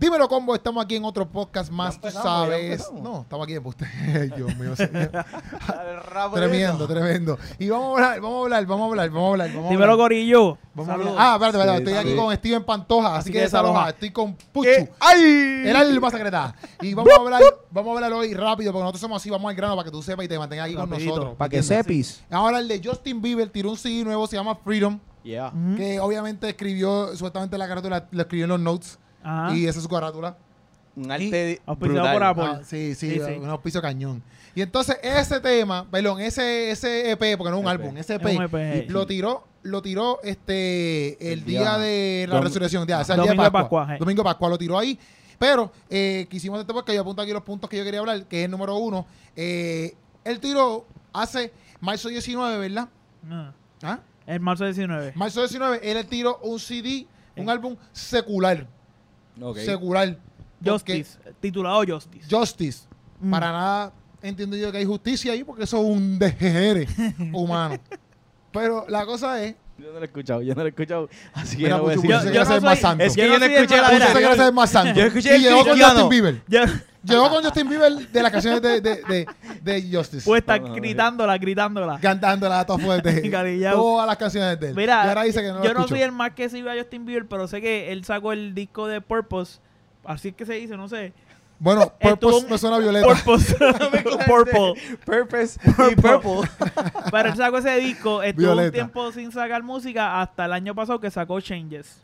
Dímelo, combo. Estamos aquí en otro podcast más, tú sabes. No, estamos aquí en usted. Dios mío. tremendo, tremendo. Y vamos a hablar, vamos a hablar, vamos a hablar, vamos a hablar. Vamos Dímelo, hablar. Gorillo. Vamos a hablar. Saludos. Ah, espérate, espérate. Sí, estoy aquí con Steven Pantoja, así, Así que desaloja. Estoy con Puchu. ¡Ay! Era el más secreta. Y vamos a hablar, vamos a hablar hoy rápido, porque nosotros somos así, vamos al grano para que tú sepas y te mantengas aquí con nosotros. Para que sepis. Ahora el de Justin Bieber tiró un CD nuevo, se llama Freedom, Yeah. Que obviamente escribió, supuestamente la carátula, lo escribió en los notes, Ajá. y esa es su carátula. Un arte Auspiciado por Apple. Ah, sí, sí, Sí, sí. un auspicio cañón. Y entonces ese tema, perdón, ese, ese EP, porque no es un EP. álbum, ese EP, Es un EP, hey. lo tiró, lo tiró este el, El día, día- de la Dom- resurrección, ya, o sea, el Domingo día de de Pascua. Domingo de Pascua lo tiró ahí. Pero eh, quisimos este podcast, yo apunto aquí los puntos que yo quería hablar, que es el número uno. Eh, él tiró hace marzo 19, ¿verdad? Ah. ¿Ah? El marzo 19. Marzo 19, él tiró un CD, un Eh. álbum secular. Ok. Secular. Justice. Titulado Justice. Justice. Mm. Para nada entiendo yo que hay justicia ahí porque eso es un degenere humano. Pero la cosa es. Yo no lo he escuchado, yo no lo he escuchado. Así que Mira, no voy a Puchu, decir Puchu se quiere más santo. Es que Yo yo no el escuché la Puchu se quiere más santo. Yo escuché y el llegó con cristiano. Justin Bieber. Ya, Llegó con Justin Bieber de las canciones de, de, de, de Justice. pues está no. gritándola, gritándola. cantándola a todas fuertes. Carillao. Todas las canciones de él. y Mira, ahora dice que no lo yo no soy el más que sigue a Justin Bieber, pero sé que él sacó el disco de Purpose. Así es que se dice, no sé. Bueno, Purpose un- me suena violeta. Purpose. Purple. Purpose y Purple. Pero él sacó ese disco, estuvo Violeta. un tiempo sin sacar música hasta el año pasado que sacó Changes.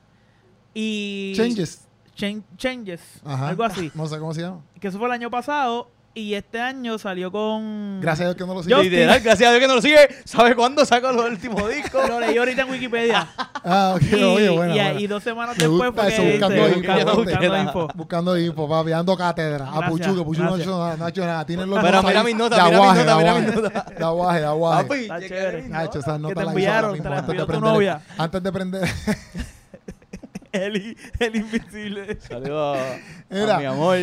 Y Changes. Chan- Changes, Ajá. algo así. No sé cómo se llama. Que eso fue el año pasado y este año salió con Gracias a Dios que no lo Yo- sigue. Literal, gracias a Dios que no lo sigue. ¿Sabe cuándo sacó los últimos discos? Lo leí ahorita en Wikipedia. Ah, ok. y, Oye, buena, y- y dos semanas Me después gusta fue eso, que buscando este, info, buscando, buscando buscando info. info. Buscando info, papi, dando cátedra. a Gracias, Puchu, que Puchu no ha hecho nada, no ha hecho nada. Tienen los Pero mira mis notas, mira mis notas, de mira mis aguaje. notas. De aguaje, de aguaje. Papi, Está chévere. Nacho, notas. esas notas te las hizo ahora enviaron, te las antes de envió tu novia. Antes de prender. El, el invisible. Saludos Mira. a mi amor.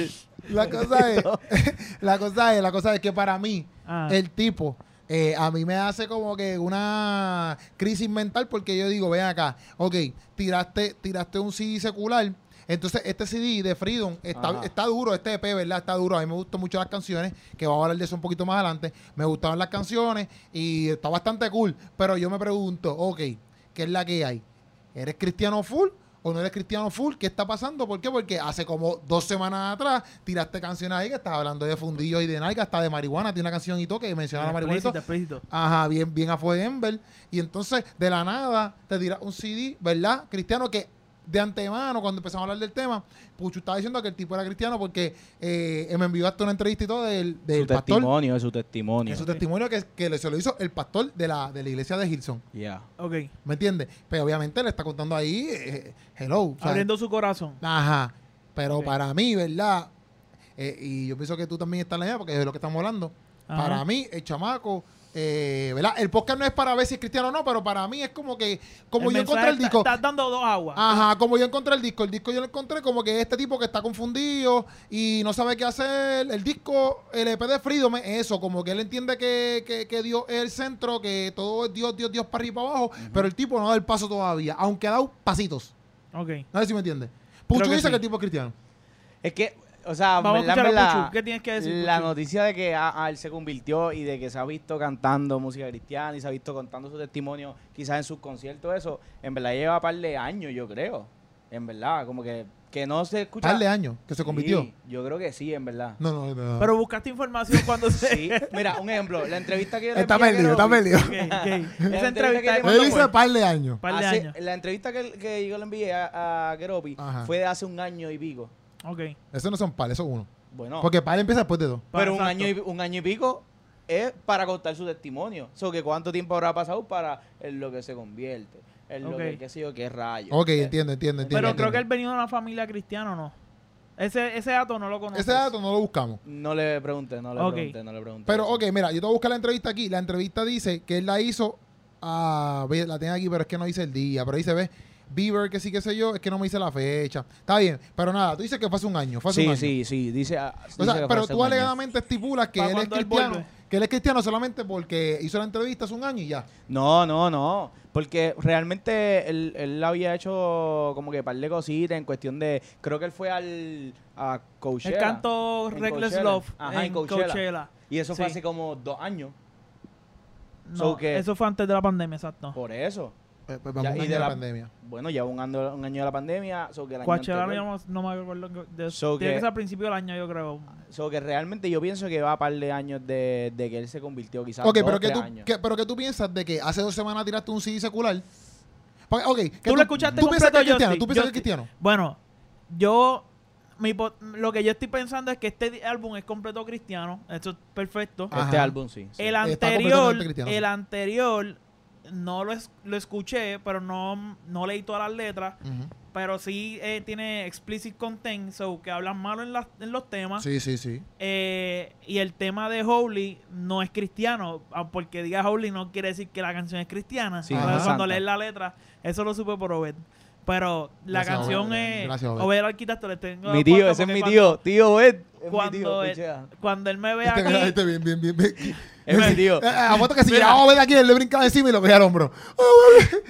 La cosa es, la cosa es, la cosa es que para mí, Ah. el tipo, eh, a mí me hace como que una crisis mental porque yo digo, ven acá, ok, tiraste, tiraste un CD secular. Entonces, este CD de Freedom está, está duro, este EP, ¿verdad? Está duro. A mí me gustan mucho las canciones, que vamos a hablar de eso un poquito más adelante. Me gustaban las canciones y está bastante cool. Pero yo me pregunto, ok, ¿qué es la que hay? ¿Eres cristiano full o no eres cristiano full? ¿Qué está pasando? ¿Por qué? Porque hace como dos semanas atrás tiraste canciones ahí que estaba hablando de fundillos y de nalga, hasta de marihuana. Tiene una canción y todo que menciona la marihuana. Explícito, explícito. Ajá, bien, bien a fuego Ember. Y entonces, de la nada, te tiras un CD, ¿verdad? Cristiano que de antemano, cuando empezamos a hablar del tema, Puchu estaba diciendo que el tipo era cristiano porque eh, me envió hasta una entrevista y todo del, del Su pastor. testimonio, es su testimonio. En su testimonio que, que se lo hizo el pastor de la, de la iglesia de Hilson. Yeah. Ok. ¿Me entiendes? Pero obviamente le está contando ahí, eh, hello. Abriendo su corazón. Ajá. Pero para mí, ¿verdad? Eh, y yo pienso que tú también estás en la idea porque es de lo que estamos hablando. Ajá. Para mí, el chamaco, eh, ¿verdad? El podcast no es para ver si es cristiano o no, pero para mí es como que, como El yo encontré el disco. está- Estás dando dos aguas. Ajá, como yo encontré el disco. El disco yo lo encontré como que este tipo que está confundido y no sabe qué hacer. El disco, el EP de Freedom es eso, como que él entiende que, que, que Dios es el centro, que todo es Dios, Dios, Dios para arriba y para abajo, pero el tipo no da el paso todavía, aunque ha dado pasitos. Ok. No sé si me entiende. Pucho que dice sí. que el tipo es cristiano. Es que, o sea, Vamos a verdad, escuchar a verdad, Puchu. ¿Qué tienes que decir, La Puchu? noticia de que a, a él se convirtió y de que se ha visto cantando música cristiana y se ha visto contando su testimonio quizás en sus conciertos, eso, en verdad lleva un par de años, yo creo. En verdad, como que, que no se escucha. Par de años que se convirtió. Sí, yo creo que sí, en verdad. No, no, no. Pero buscaste información cuando se. Sí, mira, un ejemplo, la entrevista que yo le está envié a perdido, está perdido. Ok, ok. La Esa entrevista Él par de años. Par de Hace- años. La entrevista que, que yo le envié a, a Keropi Ajá. fue de hace un año y pico. Ok. Eso no son par, eso es uno. Bueno, Porque par empieza después de dos. pero un Exacto. año, y, un año y pico es para contar su testimonio. O sea, que cuánto tiempo habrá pasado para en lo que se convierte, en lo que, qué sé yo, qué rayo. Ok, entiendo, entiendo, entiendo. Pero creo que él venía de una familia cristiana, ¿o no? Ese, ese dato no lo conozco. Ese dato no lo buscamos. No le pregunté, no le Ok. pregunté, no le pregunté. Pero, ok, mira, yo te voy a buscar la entrevista aquí. La entrevista dice que él la hizo a... ve, La tengo aquí, pero es que no dice el día. Pero dice, ve, Bieber, que sí, que sé yo, es que no me dice la fecha. Está bien, pero nada, tú dices que fue hace un año. Fue hace un Sí, año. sí, sí, dice... ah, O dice sea, fue pero tú alegadamente estipulas que él es él cristiano. Que él es cristiano solamente porque hizo la entrevista hace un año y ya. No, no, no. Porque realmente él, él había hecho como que par de cositas en cuestión de. Creo que él fue al. a Coachella. El canto En Reckless. Love Ajá, en en Coachella. Coachella. Y eso fue Sí. hace como dos años. No, So que- eso fue antes de la pandemia, exacto. Por eso. Pues, pues vamos un año de la la- pandemia. Bueno, ya un año, un año de la pandemia. So que el año Coachella no, anterior- no me acuerdo. de- So tiene que- que ser al principio del año, yo creo. So que realmente yo pienso que va a par de años de, de que él se convirtió, quizás. Ok, dos, pero ¿qué, tres tú, años. qué- pero ¿qué tú piensas de que hace dos semanas tiraste un CD secular? Porque, ok, ¿qué ¿Tú lo escuchaste ¿Tú piensas que completo, es cristiano? ¿Tú piensas que es cristiano? Bueno, yo. Mi, lo que yo estoy pensando es que este álbum es completo cristiano. Eso es perfecto. Ajá. Este álbum sí. sí. El anterior, el anterior no lo, es- lo escuché, pero no, no leí todas las letras. Pero sí eh, tiene explicit content, so que hablan malo en, las- en los temas. Sí, sí, sí. Eh, y el tema de Holy no es cristiano, ah, porque diga Holy no quiere decir que la canción es cristiana. Sí, Entonces, Ajá. cuando santa. lees la letra, eso lo supe por Obed. Pero la Gracias, canción Obed. es Gracias, Obed. Obed arquitecto le tengo Mi tío, ese es mi cuando- tío. Tío, Ed. Es mi Cuando, tío, él, pichea. cuando él me ve Este, aquí, este bien, bien, bien, bien. Es mi tío. Eh, A foto que si Mira. llegaba a ver aquí, él le brincaba encima y lo cogía al hombro.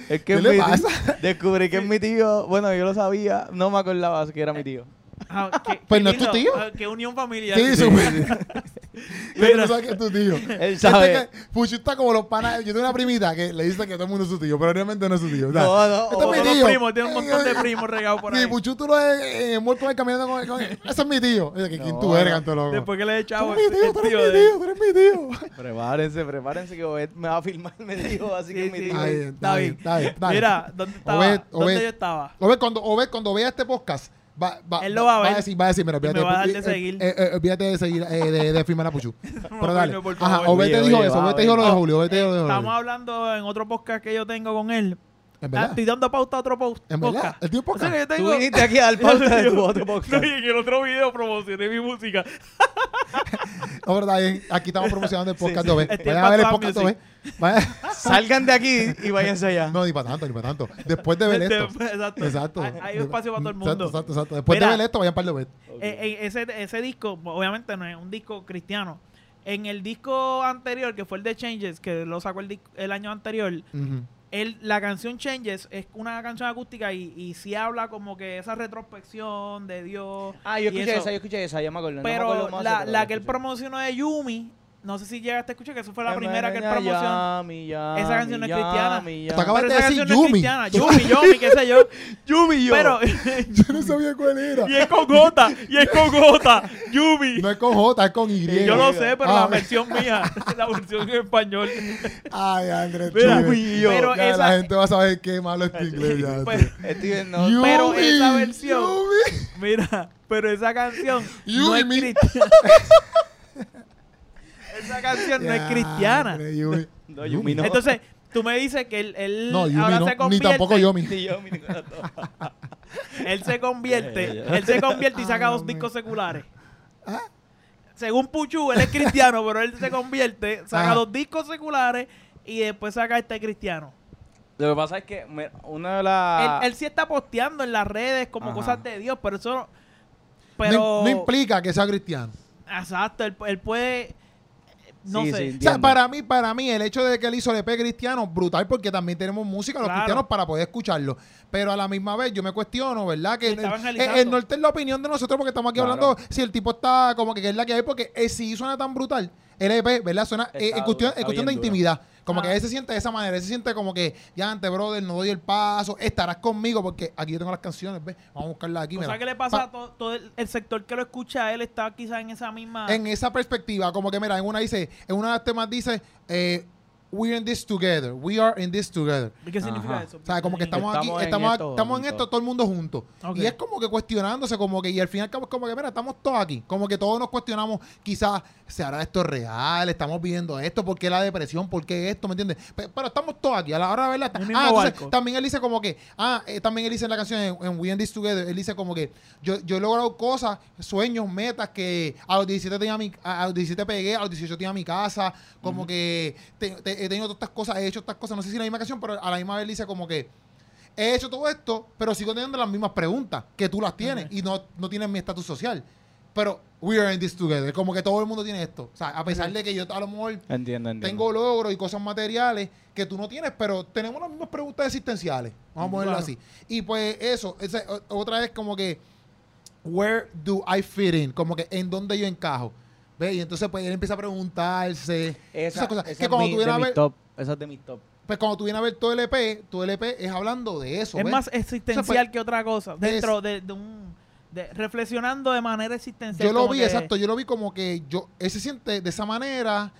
Es que ¿Qué es le mi pasa? tío. Descubrí que es mi tío. Bueno, yo lo sabía. No me acordaba que era mi tío. ah, qué- Pues qué no es tu tío. ah, Qué unión familiar. Sí, súper. Pero sabes que es tu tío. Él sabe. Este que- Puchu está como los panas. Yo tengo una primita que le dice que todo el mundo es su tío, pero realmente no es su tío. o sea, No, no. este es mi tío. primos, tiene un montón de primos regados por Sí, ahí. Puchu tú lo ves en el muerto ahí caminando con, con Ese es mi tío. Dice que quién No, tú eres, canto loco. Después que le he Tú echado eres mi tío, tú eres mi tío, tú eres mi tío. Prepárense, prepárense que Obed me va a filmar, me dijo, así Sí, que mi sí. tío. Está bien, está bien. Mira, ¿dónde estaba? ¿Dónde yo estaba? Obed, cuando, Obed, cuando vea este podcast, va, va, Él lo va a ver. a decir, va a decir, mira, Y me olvídate, va a dar de seguir. eh, eh, olvídate de seguir, eh, de, de firmar a Puchu. Pero dale. Ajá, favor. Obed te Oye, dijo eso, va, Obed te dijo lo de. Julio, dijo lo de Julio. Estamos hablando en otro podcast que yo tengo con él. ¿En Ah, verdad? Estoy dando pauta a otro post- ¿En verdad? ¿El tío O sea podcast? que yo Tú tengo... viniste aquí a dar pauta de tu otro podcast. No, y en el otro video promocioné mi música. No, verdad. Aquí estamos promocionando el podcast de Obed. Estoy Vayan a ver el podcast de Salgan de aquí y váyanse allá. No, ni para tanto, ni para tanto. Después de ver esto. Exacto. Exacto. Hay, hay espacio para todo el mundo. Exacto, exacto, exacto. Después Mira. de ver esto, vayan para el de. Eh, eh, ese, ese disco, obviamente no es un disco cristiano. En el disco anterior, que fue el de Changes, que lo sacó el, el año anterior. El, la canción Changes es una canción acústica y, y sí habla como que esa retrospección de Dios. Ah, yo escuché esa, yo escuché esa, ya me acuerdo. no me Pero acuerdo más, la, la que él promocionó de Yumi, no sé si llegaste a escuchar, que eso fue la primera que él promocionó. Yami, Yami, Esa canción no es cristiana. Yami, Tú acabas Pero de esa decir canción no es Yumi. cristiana. Yumi, Yumi, qué sé yo. Yumi, yo. Pero, Yo no sabía cuál era. y es con J, y es con J, Yumi. No es con J, es con Y. Yo lo sé, pero Ah, la ok. versión mía, la versión en español. Ay, Andrés. Chile. yo. pero Ya esa- la gente va a saber qué malo es tu inglés. Ya, Pues. Steven, no. Yumi, pero esa versión- Yumi. Mira, pero esa canción no Yumi, es mi- cristiana. Esa canción no es cristiana. Yumi. No, Yumi no. Entonces, tú me dices que él, él No, Yumi ahora no. se Ni convierte. tampoco Yumi. Ni Yumi, ni con las dos. Él se convierte, él se convierte y saca Ay, dos hombre. discos seculares. Ah. Según Puchu, él es cristiano, pero él se convierte, saca Ajá. dos discos seculares y después saca este cristiano. Lo que pasa es que me- una de Él, las... él sí está posteando en las redes como Ajá. cosas de Dios, pero eso... No, Pero... no implica que sea cristiano. Exacto, él, él puede... No Sí, sé. sí, O sea, para mí, para mí, el hecho de que él hizo el EP cristiano, brutal, porque también tenemos música los Claro. cristianos para poder escucharlo. Pero a la misma vez, yo me cuestiono, ¿verdad? Que el, norte es la opinión de nosotros, porque estamos aquí Claro. hablando si el tipo está como que, que es la que hay, porque eh, si suena tan brutal, el EP, ¿verdad? Suena eh, en cuestión, en cuestión de duro. Como Ah. que él se siente de esa manera, él se siente como que, ya antes, brother, no doy el paso, estarás conmigo, porque aquí yo tengo las canciones, ¿ves? Vamos a buscarlas aquí. O mira. sea, ¿qué le pasa Pa- a todo, todo el, el sector que lo escucha a él? Está quizás en esa misma... en esa perspectiva, como que mira, en una dice, en una de las temas dice, eh, we're in this together, we are in this together. ¿Qué significa Ajá. eso? O sea, como que estamos, Estamos aquí, en estamos, esto estamos en esto, todo el mundo juntos. Ok. Y es como que cuestionándose, como que, y al final como, como que, mira, estamos todos aquí. Como que todos nos cuestionamos, quizás, ¿se hará esto real? ¿Estamos viviendo esto? ¿Por qué la depresión? ¿Por qué esto? ¿Me entiendes? Pe- Pero, estamos todos aquí, a la hora de verla. Ah, entonces, también él dice como que, ah, eh, también él dice en la canción en, en We in This Together, él dice como que yo, yo he logrado cosas, sueños, metas que a los 17 tenía mi, a, a los 17 pegué, a los 18 tenía mi casa, como que te- te- he tenido todas estas cosas, he hecho estas cosas, no sé si la misma canción, pero a la misma vez dice como que he hecho todo esto, pero sigo teniendo las mismas preguntas que tú las tienes y no, no tienes mi estatus social. pero we are in this together. Como que todo el mundo tiene esto. O sea, a pesar de que yo a lo mejor Entiendo, entiendo. tengo logros y cosas materiales que tú no tienes, pero tenemos las mismas preguntas existenciales. Vamos a ponerlo Claro. así. Y pues eso, esa- otra vez como que, where do I fit in? Como que en dónde yo encajo. ¿Ves? Y entonces pues él empieza a preguntarse esa, esas cosas. esa que es cuando mi- tú de vienes a mis ver, top. Esa es de mis top. pues cuando tú vienes a ver todo el EP, todo el EP es hablando de eso. Es ¿ves? más existencial pues, que otra cosa. Dentro de, de un. de- reflexionando de manera existencial. Yo lo vi, que- exacto, yo lo vi como que yo, él se siente de esa manera,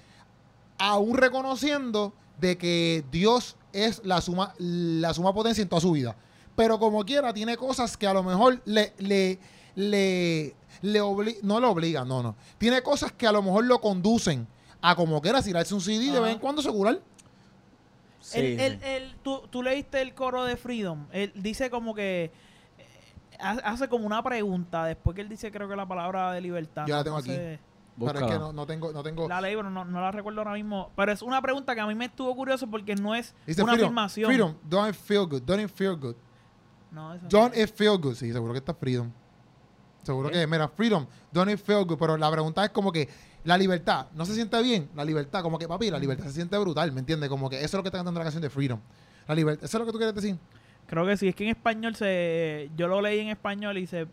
aún reconociendo de que Dios es la suma, la suma potencia en toda su vida. Pero como quiera, tiene cosas que a lo mejor le, le, le, le no le obligan, no, no. Tiene cosas que a lo mejor lo conducen a como quiera tirarse un CD de vez en cuando segurar. Sí, El- el- tú, tú leíste el coro de Freedom. Él dice como que. eh, ha- Hace como una pregunta después que él dice, creo que la palabra de libertad. Yo la no tengo aquí. sé. Pero es que no, no tengo, no tengo. La leí, pero no, no la recuerdo ahora mismo. Pero es una pregunta que a mí me estuvo curioso porque no es Dice una freedom, afirmación. freedom, don't it feel good, don't it feel good. No, eso no. Don't it feel good. Sí, seguro que está freedom. Seguro que, mira, freedom, don't it feel good. Pero la pregunta es como que la libertad, ¿no se siente bien? La libertad, como que, papi, la libertad se siente brutal, ¿me entiendes? Como que eso es lo que está cantando la canción de freedom. La libertad, ¿eso es lo que tú quieres decir? Creo que sí. Es que en español se. Yo lo leí en español y se.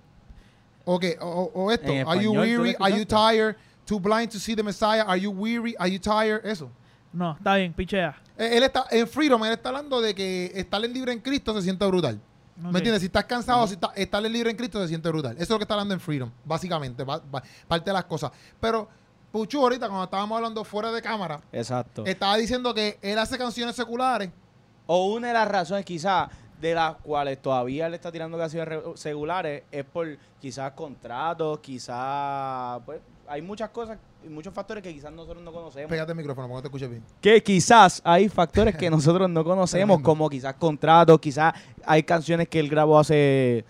Ok, o, o- o esto, are you español, ¿tú lo weary? Are you tired? Too blind to see the Messiah? Are you weary? Are you tired? Eso. No, está bien, pichea. Eh, Él está, en Freedom, él está hablando de que estar en libre en Cristo se siente brutal. ¿Me entiendes? Si estás cansado, si está- estar en libre en Cristo se siente brutal. Eso es lo que está hablando en Freedom, básicamente, va- va- parte de las cosas. Pero Puchu ahorita, cuando estábamos hablando fuera de cámara, Exacto. estaba diciendo que él hace canciones seculares. O una de las razones quizás de las cuales todavía le está tirando canciones re- segulares es por quizás contratos, quizás, pues, hay muchas cosas muchos factores que quizás nosotros no conocemos. Pégate el micrófono, porque no te escuches bien. Que quizás hay factores que nosotros no conocemos, como quizás contratos, quizás hay canciones que él grabó hace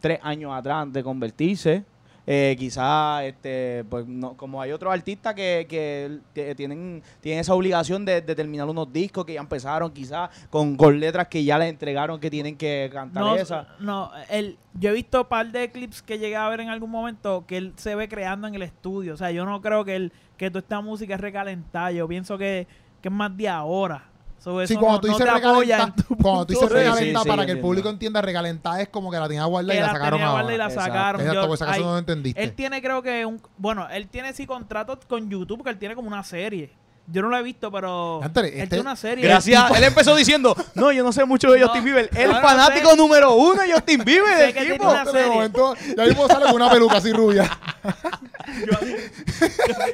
tres años atrás de convertirse. Eh, quizás, este, pues, no, como hay otros artistas que, que tienen, tienen esa obligación de, de terminar unos discos que ya empezaron, quizás con, con letras que ya les entregaron que tienen que cantar No, esa. no él, yo he visto un par de clips que llegué a ver en algún momento que él se ve creando en el estudio. O sea, yo no creo que él, que toda esta música es recalentada. Yo pienso que, que es más de ahora. So, Sí, cuando no- tú no dices en tu cuando tú dices Sí, para que el público entienda, recalentar es como que la tenía guardada y la la sacaron y ahora. la Exacto. sacaron. Exacto, Yo- hay- no lo entendiste. él tiene creo que un... Bueno, él tiene sí contratos con YouTube, porque él tiene como una serie. Yo no lo he visto, pero Antes, él este- tiene una serie. Gracias. Él empezó diciendo, no, yo no sé mucho de No, Justin Bieber. El no, no fanático sé. número uno de Justin Bieber, Sé el que tiene tipo. una serie. momento, ya mismo sale con una peluca así rubia.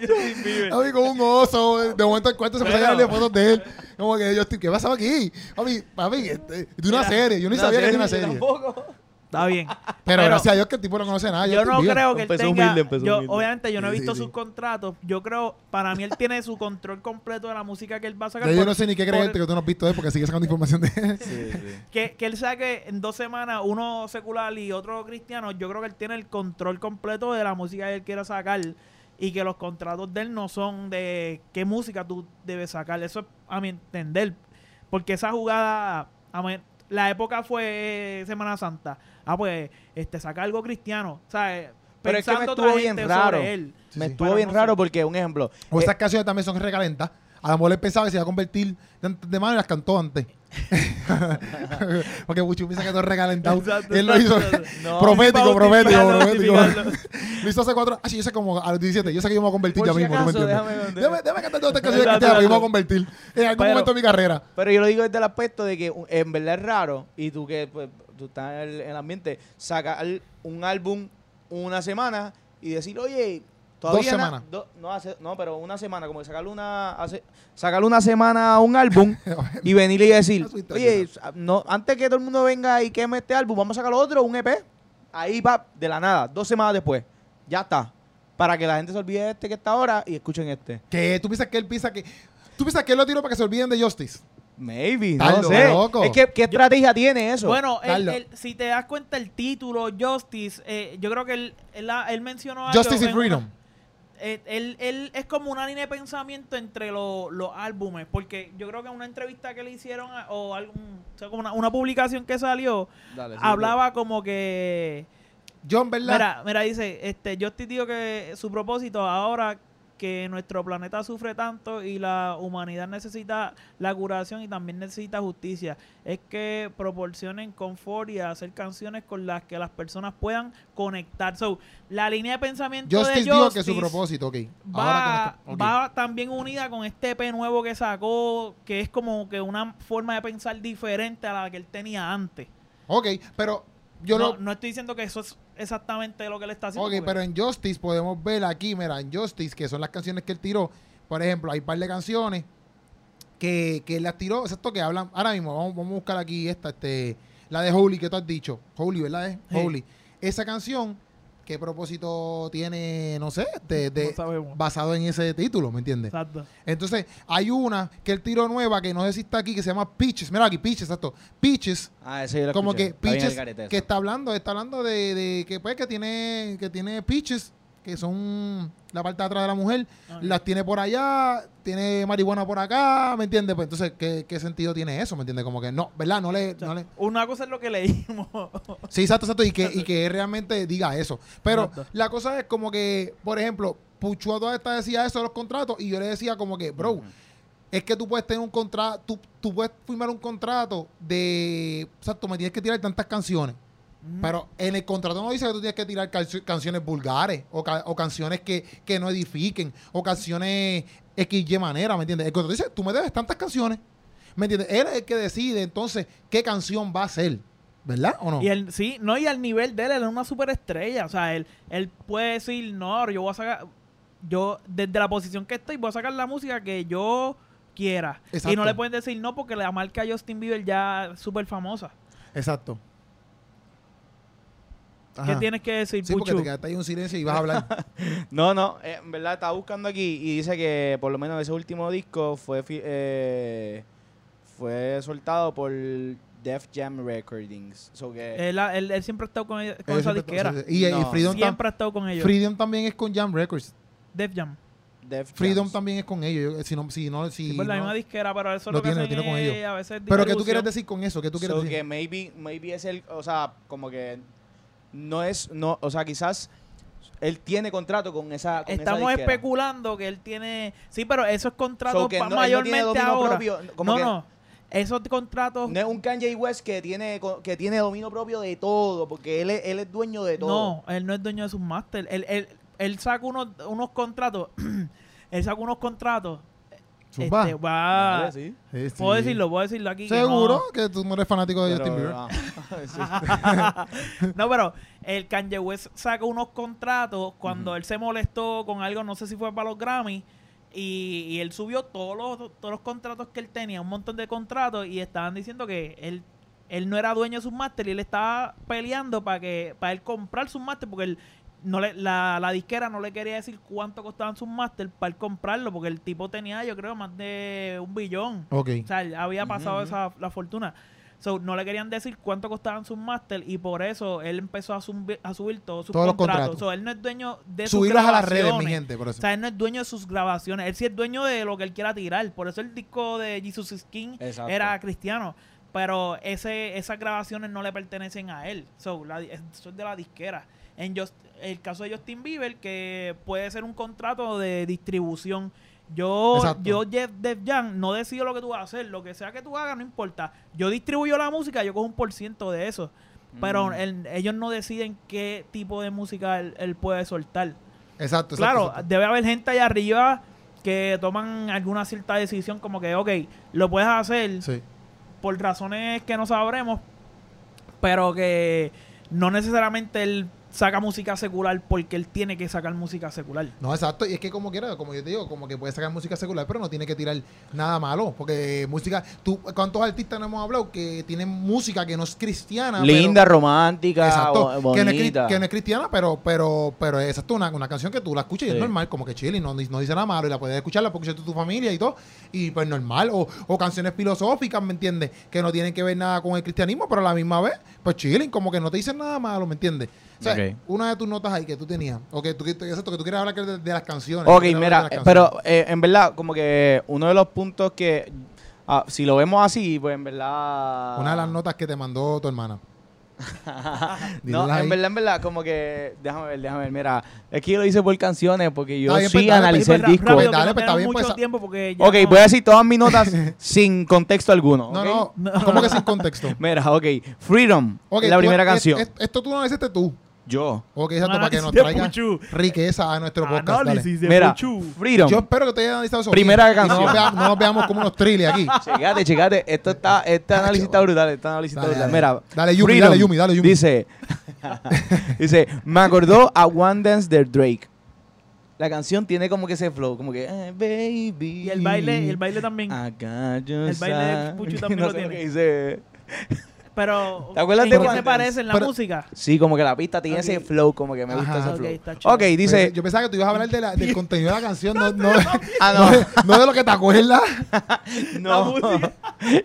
Justin Bieber. A mí con un oso, de momento el cuarto se empezó a fotos de él. Como que yo estoy, ¿qué pasaba aquí? Papi, papi, este, de una Mira, serie, yo ni Una sabía que tenía una yo serie. tampoco. Está bien. Pero, Pero- gracias a Dios que el tipo no conoce nada. yo no creo que él Empezó tenga. humilde, empezó yo, humilde. obviamente, yo no he visto sí, sus sí. contratos. Yo creo, para mí, él tiene su control completo de la música que él va a sacar. Yo por- no sé ni qué por- creerte que tú no has visto él porque sigue sacando información de él. que, que él saque en dos semanas uno secular y otro cristiano. Yo creo que él tiene el control completo de la música que él quiera sacar. Y que los contratos de él no son de qué música tú debes sacar. Eso es a mi entender. Porque esa jugada. a mi- la época fue Semana Santa. Ah, pues, este, saca algo cristiano. ¿Sabes? Pero es que me estuvo bien raro. él. Sí, Me sí. estuvo Pero bien no raro sé. porque, un ejemplo, O eh, esas canciones también son recalentas. A lo mejor él pensaba que se iba a convertir de, de mano y las cantó antes. porque Buchu piensa que todo es recalentado. Exacto, él lo hizo no, profético, profético, profético. Lo hizo hace cuatro. Ah, sí, yo sé como a los 17. Yo sé que yo me voy a convertir Por ya si mismo. ¿tú me acaso, entiendes? déjame- Déjame, déjame cantar todas estas canciones que yo me voy a convertir en algún Pero- momento de mi carrera. Pero yo lo digo desde el aspecto de que en verdad es raro y tú que pues, tú estás en el, en el ambiente, sacar un álbum una semana y decir, oye, todavía Dos na- semanas. do- no, hace, no, pero una semana, como que sacarle una, hace- sacarle una semana a un álbum y venir y decir, oye, sa- no, antes que todo el mundo venga y queme este álbum, vamos a sacar otro, un EP. Ahí va, de la nada, dos semanas después, ya está. Para que la gente se olvide de este que está ahora y escuchen este. que tú piensas que él piensa que. Tú piensas que él lo tiró para que se olviden de Justice. Maybe, no sé. loco. Es que, ¿qué estrategia tiene eso? Bueno, si te das cuenta el título, Justice, eh, yo creo que él, él, él mencionó algo Justice y una- Freedom. Eh, él, él es como una línea de pensamiento entre lo- los álbumes, porque yo creo que en una entrevista que le hicieron a- o algún, o sea, como una, una publicación que salió, Dale, sí, hablaba como que John, ¿verdad? Mira, mira, dice, este, yo te digo que su propósito ahora que nuestro planeta sufre tanto y la humanidad necesita la curación y también necesita justicia, es que proporcionen confort y hacer canciones con las que las personas puedan conectar. So, la línea de pensamiento Justice de Justice que su propósito, ok. va, Ahora con esto- ok. va también unida con este EP nuevo que sacó, que es como que una forma de pensar diferente a la que él tenía antes. Ok, pero yo no, lo... no estoy diciendo que eso es exactamente lo que él está haciendo. Ok, porque- pero en Justice podemos ver aquí, mira, en Justice, que son las canciones que él tiró. Por ejemplo, hay un par de canciones que, que él las tiró, exacto, que hablan. Ahora mismo, vamos, vamos a buscar aquí esta, este, la de Holy que tú has dicho. Holy, ¿verdad? Es Sí. Holy. Esa canción, ¿qué propósito tiene? No sé, de, de- no sabemos. basado en ese título, ¿me entiendes? Exacto. Entonces, hay una que él tiró nueva, que no sé si está aquí, que se llama Peaches. Mira aquí, Peaches, exacto. Peaches, Ah, eso yo lo como escuché. que Está el Peaches, eso. que está hablando, está hablando de, de que pues que tiene, que tiene Peaches, que son la parte de atrás de la mujer, Ok. las tiene por allá, tiene marihuana por acá, ¿me entiendes? Pues entonces, ¿qué, qué sentido tiene eso? ¿Me entiendes? Como que no, ¿verdad? No le, O sea, no le... Una cosa es lo que leímos. Sí, exacto, exacto, y que, y que realmente diga eso. Pero Exacto. la cosa es como que, por ejemplo, Puchua toda esta decía eso de los contratos, y yo le decía como que, bro, es que tú puedes tener un contrato, tú, tú puedes firmar un contrato de, o sea, tú me tienes que tirar tantas canciones. Mm. Pero en el contrato no dice que tú tienes que tirar cancio- canciones vulgares o, ca- o canciones que, que no edifiquen o canciones XY manera, ¿me entiendes? El contrato dice, tú me debes tantas canciones, ¿me entiendes? Él es el que decide entonces qué canción va a ser, ¿verdad o no? Y él, sí, no, y al nivel de él, él es una superestrella. O sea, él, él puede decir, no, yo voy a sacar, yo desde la posición que estoy, voy a sacar la música que yo quiera. Y no le pueden decir no porque la marca Justin Bieber ya es súper famosa. Exacto. ¿Qué tienes que decir, Sí, porque Puchu? te quedaste ahí en un silencio y vas a hablar. No, no, eh, en verdad estaba buscando aquí y dice que por lo menos ese último disco fue eh, fue soltado por Def Jam Recordings. So que Él, él- él siempre ha estado con, esa disquera. Y, y No. Freedom, Siempre ha estado con ellos. Freedom también es con Jam Records. Def Jam. Def Freedom Jams. también es con ellos. Yo- Si no, si no, si Sí, pues la no- misma disquera, pero eso Lo lo, que tiene, lo hacen tiene con ellos. a veces Pero ¿qué tú quieres decir con eso? ¿Qué tú quieres So decir? que maybe, maybe es el, o sea, como que no es, no, o sea, quizás él tiene contrato con esa, con Estamos especulando que él tiene. Sí, pero esos contratos So no- no mayormente dominio ahora. propio, como no, que no. Esos contratos. No es un Kanye West que tiene, que tiene dominio propio de todo, porque él es, él es dueño de todo. No, él no es dueño de sus máster. Él, él, él saca unos, unos contratos. él saca unos contratos. Zumba. Este, va. Dale, sí. Sí, sí. Puedo decirlo, puedo decirlo aquí. que Seguro no- que tú no eres fanático de Justin Bieber. No, pero el Kanye West saca unos contratos cuando él se molestó con algo, no sé si fue para los Grammy, y, y él subió todos los, todos los contratos que él tenía, un montón de contratos, y estaban diciendo que él, él no era dueño de sus máster y él estaba peleando para que para él comprar sus máster porque él no le, la, la disquera no le quería decir cuánto costaban sus máster para él comprarlo porque el tipo tenía yo creo más de un billón Ok. o sea, él había pasado esa la fortuna. So, no le querían decir cuánto costaban sus máster y por eso él empezó a, subir- a subir todos sus Todos los contratos. contratos. So, él no es dueño de Subirlas sus a las redes, mi grabaciones. gente, por eso. O sea, él no es dueño de sus grabaciones. Él sí es dueño de lo que él quiera tirar. Por eso el disco de Jesus Skin Exacto. era cristiano. Pero ese, esas grabaciones no le pertenecen a él. So, la, eso es de la disquera. En Just- el caso de Justin Bieber, que puede ser un contrato de distribución. Yo, Exacto. yo Jeff Def Jam, no decido lo que tú vas a hacer. Lo que sea que tú hagas, no importa. Yo distribuyo la música, yo cojo un por ciento de eso. Pero Mm. ellos no deciden qué tipo de música él, él puede soltar. Exacto, exacto. Claro, exacto. debe haber gente allá arriba que toman alguna cierta decisión como que, ok, lo puedes hacer Sí. por razones que no sabremos, pero que no necesariamente él saca música secular porque él tiene que sacar música secular. No, exacto. Y es que como quiera, como yo te digo, como que puede sacar música secular, pero no tiene que tirar nada malo. Porque música, tú, ¿cuántos artistas no hemos hablado que tienen música que no es cristiana? pero- Linda, romántica, Exacto, bo- que no, es, cri- bonita. que no es cristiana, pero, pero, pero es exacto, una, una canción que tú la escuchas y Sí. es normal, como que chile, no, no dice nada malo y la puedes escuchar, la puedes escuchar tu, tu familia y todo, y pues normal, o, o canciones filosóficas, ¿me entiendes? Que no tienen que ver nada con el cristianismo, pero a la misma vez, pues chilling, como que no te dicen nada malo, ¿me entiendes? O sea, Ok. una de tus notas ahí que tú tenías, o que tú, que- exacto, que tú quieres hablar que de, de las canciones. Ok, mira, canciones. pero eh, en verdad, como que uno de los puntos que, ah, si lo vemos así, pues en verdad... Una de las notas que te mandó tu hermana. no, ahí. en verdad, en verdad, como que. Déjame ver, déjame ver. Mira, es que yo lo hice por canciones porque yo bien, sí pues, analicé el Pues, disco. rápido, Dale, no pues, está tenemos bien, pues, mucho a- tiempo porque ya Ok, no- voy a decir todas mis notas sin contexto alguno. No, ¿ok? no, No. ¿Cómo que sin contexto? Mira, ok. Freedom. Ok, la tú- primera es- canción. es- esto tú no lo hiciste tú. Yo. Ok, exacto, para que nos traiga Puchu. riqueza a nuestro podcast. dale. Análisis de Mira, Puchu. Freedom. Yo espero que te hayan analizado eso. Primera bien, y No canción. nos, vea- no nos veamos como unos trilles aquí. Checate, checate. Esto está, este análisis está brutal. Este análisis está Dale, brutal. dale. Mira. Dale, Yumi, Freedom dale, Yumi, dale, Yumi. Dice, dice, me acordó a One Dance de Drake. La canción tiene como que ese flow, como que, eh, baby. Y el baile, el baile también. El baile de. Puchu también No lo sé tiene. que dice. Pero, ¿Te acuerdas ¿en de qué Dance? parece en la Pero- música? Sí, como que la pista tiene ese flow, como que me gusta Ajá. ese Ok, flow. Ok, dice, Yo pensaba que tú ibas a hablar de la- del contenido de la canción, no, no, ah, no, no. de, no de lo que te acuerdas. No.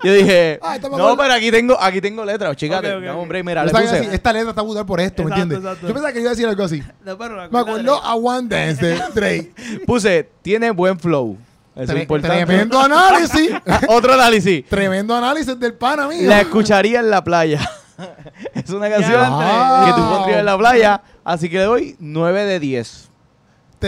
Yo dije, Ah, no, pero aquí tengo, aquí tengo letras, chicate. Ok, ok, no, ok. hombre, mira, Yo le pensaba que iba a puse. decir, esta letra está brutal por esto, ¿me entiendes? exacto. Yo pensaba que iba a decir algo así. No, pero Me acuerdo a One Dance de Drake. Puse, tiene buen flow. Eso Tre- es importante. Tremendo análisis. Otro análisis. Tremendo análisis del pana mío. La escucharía en la playa. es una canción Wow. que tú pondrías en la playa. Así que le doy 9 de 10.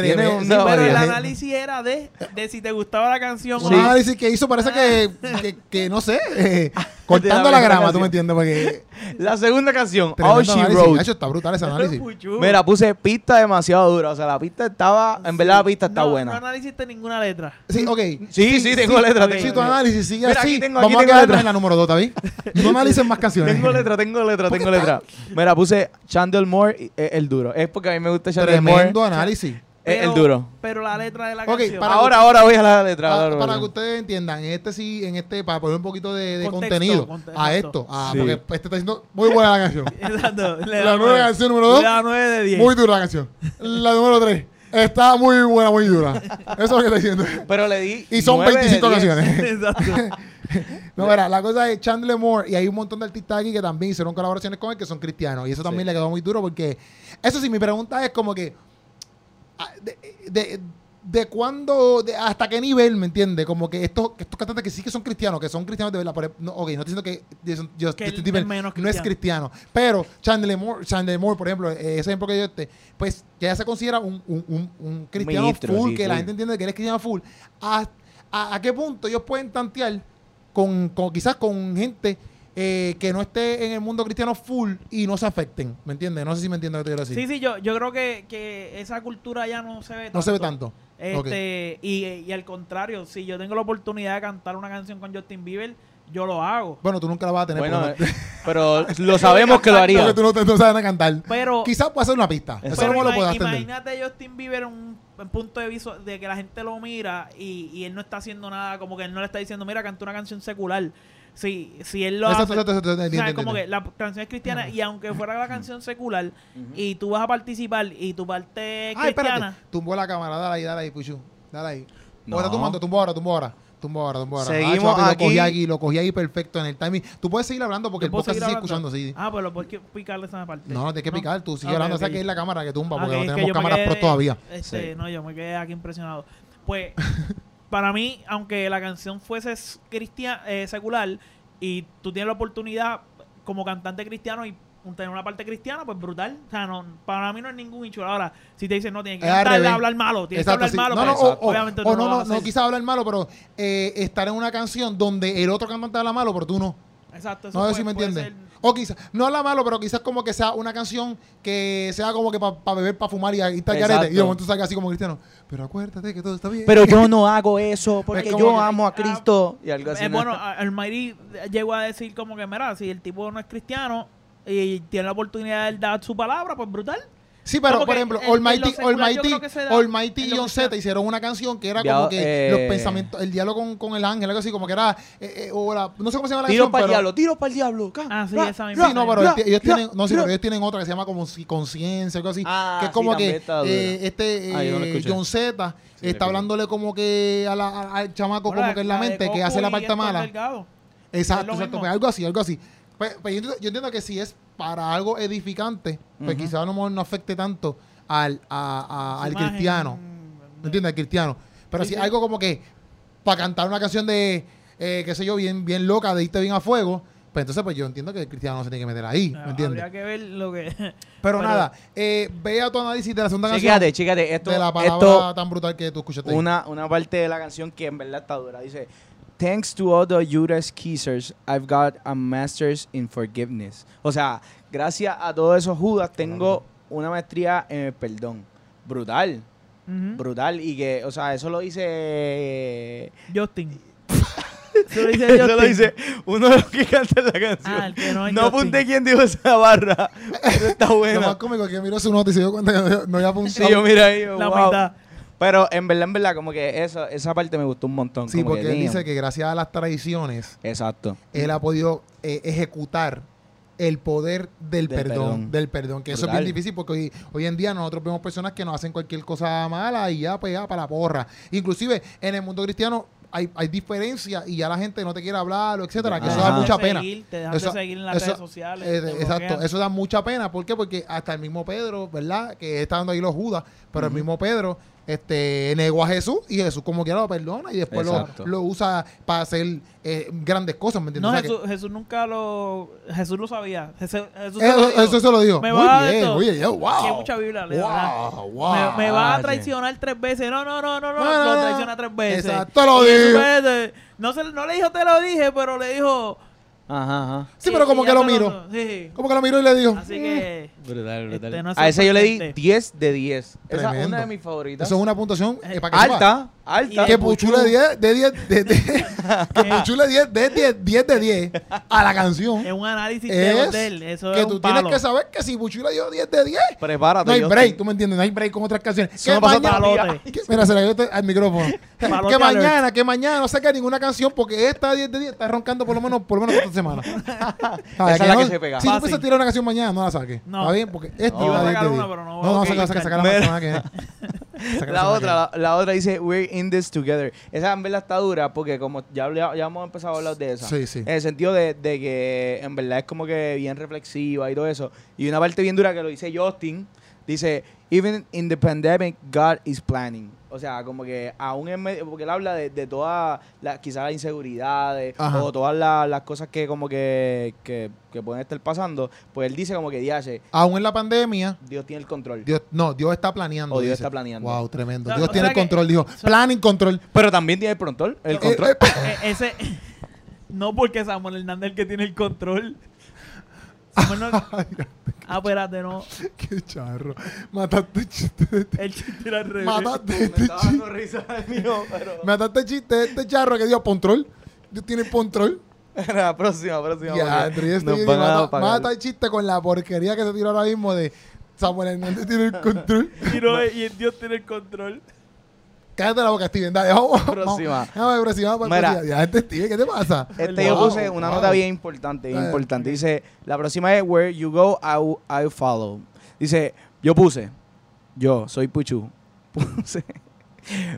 Tremendo. tiene un- Sí, no, Pero el análisis era de, de si te gustaba la canción Un o no. análisis que hizo parece que, que, que, no sé, eh, cortando la, la grama, canción. tú me entiendes, porque La segunda canción, All tremendo She. Wrote. Hacho, está brutal ese análisis. Mira, puse pista demasiado dura. O sea, la pista estaba. En verdad, la pista está no, buena. No analiciste ninguna letra. Sí, ok. Sí, sí, tengo letra, ok. tengo Si tu análisis sigue Mira, así, aquí tengo- aquí vamos a tengo letra. en la número 2, ¿David? No analices más canciones. Tengo letra, tengo letra, tengo letra. Mira, puse Chandler Moore, eh, el duro. Es porque a mí me gusta Chandler Tremendo Moore. análisis. Es el Pero- duro. Pero la letra de la canción. para- Ahora, ahora voy a la letra. Ah, ahora, para que ustedes entiendan, en este sí, en este, para poner un poquito de, de Contexto, contenido conte- a esto, ah, Sí. porque este está diciendo muy buena la canción. Exacto. La nueva canción número dos. Le da 9 de 10. Muy dura la canción. La número 3 está muy buena, muy dura. Eso es lo que está diciendo. Pero le di. Y son 9 de 25 10. canciones. Exacto. No, mira, la cosa es Chandler Moore y hay un montón de artistas aquí que también hicieron colaboraciones con él que son cristianos y eso también Sí. le quedó muy duro porque eso sí, mi pregunta es como que de, de, de cuándo, de hasta qué nivel, ¿me entiendes? Como que estos, que estos cantantes que sí que son cristianos, que son cristianos de verdad, por no, ok, no estoy diciendo que Justin- Justin Que Bieber menos no es cristiano, pero Chandler Moore, Chandler Moore, por ejemplo, ese ejemplo que yo te, pues ya se considera un, un, un, un cristiano Ministro, full, sí, que la gente entiende que él es cristiano full. ¿A, a, a qué punto ellos pueden tantear con, con quizás con gente eh, que no esté en el mundo cristiano full y no se afecten? ¿Me entiendes? No sé si me entiendes lo que te quiero decir. Sí, sí, yo, yo creo que, que esa cultura ya no se ve tanto. no se ve tanto. Este, y, y al contrario, si yo tengo la oportunidad de cantar una canción con Justin Bieber, yo lo hago. Bueno, tú nunca la vas a tener. Bueno, porque no- eh, pero lo sabemos que lo porque haría. tú no, te- no sabes cantar. Pero, Quizás puede ser una pista. Eso pero no me lo atender. imagínate Justin Bieber en un, en punto de vista de que la gente lo mira y, y él no está haciendo nada, como que él no le está diciendo, mira, canta una canción secular. Si, si él lo hace, como que la canción es cristiana y aunque fuera la canción secular y tú vas a participar y tu parte es Ay, cristiana, espérate. Tumbó la cámara. Dale ahí, dale ahí, Puchu. Dale ahí. No. No. está tumbando, tumbó ahora, tumbó ahora. Tumbó ahora, tumbó ahora. Seguimos Lo aquí. cogí aquí, lo cogí ahí perfecto en el timing. Tú puedes seguir hablando porque ¿yo el podcast sigue escuchando, sí. Ah, pues lo puedes que- picarle esa parte. No, no tienes que picar, tú sigue Ok, hablando. ok. O sea que es la cámara que tumba Ah, porque ok, no tenemos cámaras quedé- pro todavía. Este, Sí. No, yo me quedé aquí impresionado. Pues, para mí, aunque la canción fuese s- cristia- eh, secular y tú tienes la oportunidad como cantante cristiano y tener una parte cristiana, pues brutal. O sea, no, para mí no es ningún hecho. Ahora, si te dicen, no, tienes que Es al cantar, revés. hablar malo, tienes Exacto, que sí. hablar No, malo. no, pues, o, obviamente o no, no, no hacer. quizás hablar malo, pero eh, estar en una canción donde el otro cantante habla malo, pero tú no. Exacto, eso No sé puede- si me entiendes. ser- O quizás, no habla malo, pero quizás como que sea una canción que sea como que para beber, para fumar y ahí está carete. Y de momento salga así como cristiano. Pero acuérdate que todo está bien. Pero yo no hago eso porque yo que- amo a Cristo. Y algo así. Eh, ¿no? bueno, Almighty llegó a decir como que, mira, si el tipo no es cristiano y tiene la oportunidad de dar su palabra, pues brutal. Sí, pero No, por ejemplo, en- Almighty, y John Z hicieron una canción que era como que eh, los pensamientos, el diálogo con, con el ángel, algo así, como que era, eh, eh, o la- no sé cómo se llama la Tiro canción, para el diablo, tiro para el diablo. Ah, sí, ra, esa misma. Sí, no, pero ra, ellos, ra, tienen, no, sí, pero ellos tienen otra que se llama como si- conciencia, algo así, Ah, que es sí, como también que eh, este Ah, yo no eh. John Z Sí, está hablándole como que a la- a- al chamaco Bueno, como que en la mente, que hace la parte mala. Exacto, exacto, pues algo así, algo así. Pues, pues yo, entiendo, yo entiendo que si es para algo edificante, pues Ujú. quizás a lo mejor no afecte tanto al, a- a- Su al imagen, cristiano. ¿Me entiendes? Al cristiano. Pero Sí, si sí. algo como que para cantar una canción de, eh, qué sé yo, bien, bien loca, de irte bien a fuego, Pues entonces, pues yo entiendo que el cristiano no se tiene que meter ahí, ¿me entiendes? Habría que ver lo que... Pero, pero- nada, eh, vea tu análisis de la segunda canción Chécate, chécate. Esto, de la palabra esto tan brutal que tú escuchaste. una, una parte de la canción que en verdad está dura. Dice, Thanks to all the Judas Kissers, I've got a master's in forgiveness. O sea, gracias a todos esos Judas tengo una maestría en el perdón. Brutal, brutal. Y que, o sea, eso lo dice... Justin. Eso lo dice Eso lo Justin. dice uno de los que canta la canción. Ah, el que no no apunté quién dijo esa barra, pero está Lo buena. más cómico es que miró su nota y se dio cuenta que no, no había apuntado. Sí, yo mira ahí, La wow. mitad. Pero en verdad, en verdad, como que esa, esa parte me gustó un montón. Sí, como porque que, él dice que gracias a las tradiciones, Exacto. él ha podido eh, ejecutar el poder del, Del perdón, perdón. del perdón, que eso es bien difícil porque hoy, hoy en día nosotros vemos personas que nos hacen cualquier cosa mala y ya, pues ya, para la porra. Inclusive en el mundo cristiano hay, hay diferencias y ya la gente no te quiere hablar, o etcétera, que eso da mucha seguir, pena. Te dejan Eso- de seguir en las eso- redes sociales. Eh, exacto, bloquean. eso da mucha pena. ¿Por qué? Porque hasta el mismo Pedro, ¿verdad? Que está dando ahí los Judas, pero el mismo Pedro este, negó a Jesús y Jesús como quiera lo perdona y después lo, lo usa para hacer eh, grandes cosas, ¿me entiendes? No, O sea que- Jesús, Jesús nunca lo... Jesús lo sabía. Jesús, Jesús se lo Eso, dijo. eso se lo dijo. Me Muy va bien, yo, wow. Mucha Biblia wow, wow. Me, me va a traicionar tres veces. No, no, no, no, no. No, no, lo no. traiciona tres veces. Exacto, lo dijo. No, se, no le dijo te lo dije, pero le dijo... Ajá, ajá. Sí, pero como que lo miro. Sí. Como que lo miró y le dijo. Así que... Brutal, brutal. Este, no es a ese yo le di sorprendente. 10 de 10. Esa es Tremendo. una de mis favoritas. Eso es una puntuación eh, para que sepa. alta, alta. Que Puchule 10 de 10 de, de- que Puchule 10 de 10, 10 de 10 a la canción. Es un análisis Es de él. Eso que es tú un tienes palo. que saber que si Puchule dio 10 de 10, Prepárate. no hay break, estoy- tú me entiendes, no hay break con otras canciones. Eso Que no pasa mañana- que- Mira, se la dio al micrófono. Que, Palote que alert. mañana, que mañana no saca ninguna canción porque esta 10 de 10 está roncando por lo menos por lo menos esta semana. Esa es la que se pega. Si tú Fácil. piensas tirar una canción mañana, no la saques. No. Está bien, porque esta No. a a 10 sacar de una, 10. pero no No, no, voy a saca, saca, saca la Mira. semana que viene. Saca La otra, la, la otra dice, we're in this together. Esa en verdad está dura porque como ya, hablé- ya hemos empezado a hablar de esa. Sí, sí. En el sentido de, de que en verdad es como que bien reflexiva y todo eso. Y una parte bien dura que lo dice Justin, dice, even in the pandemic, God is planning. O sea, como que aún en medio, porque él habla de, de todas las, quizás las inseguridades Ajá. o todas las, las cosas que como que, que, que pueden estar pasando, pues él dice como que, diache, Aún en la pandemia, Dios tiene el control. Dios, no, Dios está planeando. O Dios dice. está planeando. Wow, tremendo. No, Dios tiene el que- control, dijo. sea- Planning control. Pero también tiene el control. El Eh, control. eh, Eh, ese... No porque Samuel Hernández es el que tiene el control. Samuel no- Ah, espérate, no. Qué charro. Mataste el chiste de este. El chiste era al revés. Mataste Me este estaba chiste. dando risa mío, pero... Mataste el chiste de este charro que dio control. Dios tiene control. La próxima, próxima. Ya, Andrés, mata, mata el chiste con la porquería que se tiró ahora mismo de Samuel Hernández tiene el control. Y, no, y el Dios tiene el control. Cállate la boca, Steven. Dale, vamos. Próxima. Vamos, próxima. Mira. Ya, este Steven, ¿qué te pasa? Este yo puse una nota bien importante, bien importante. Dice, la próxima es Where you go, I, I follow. Dice, yo puse, yo soy Puchu. Puse.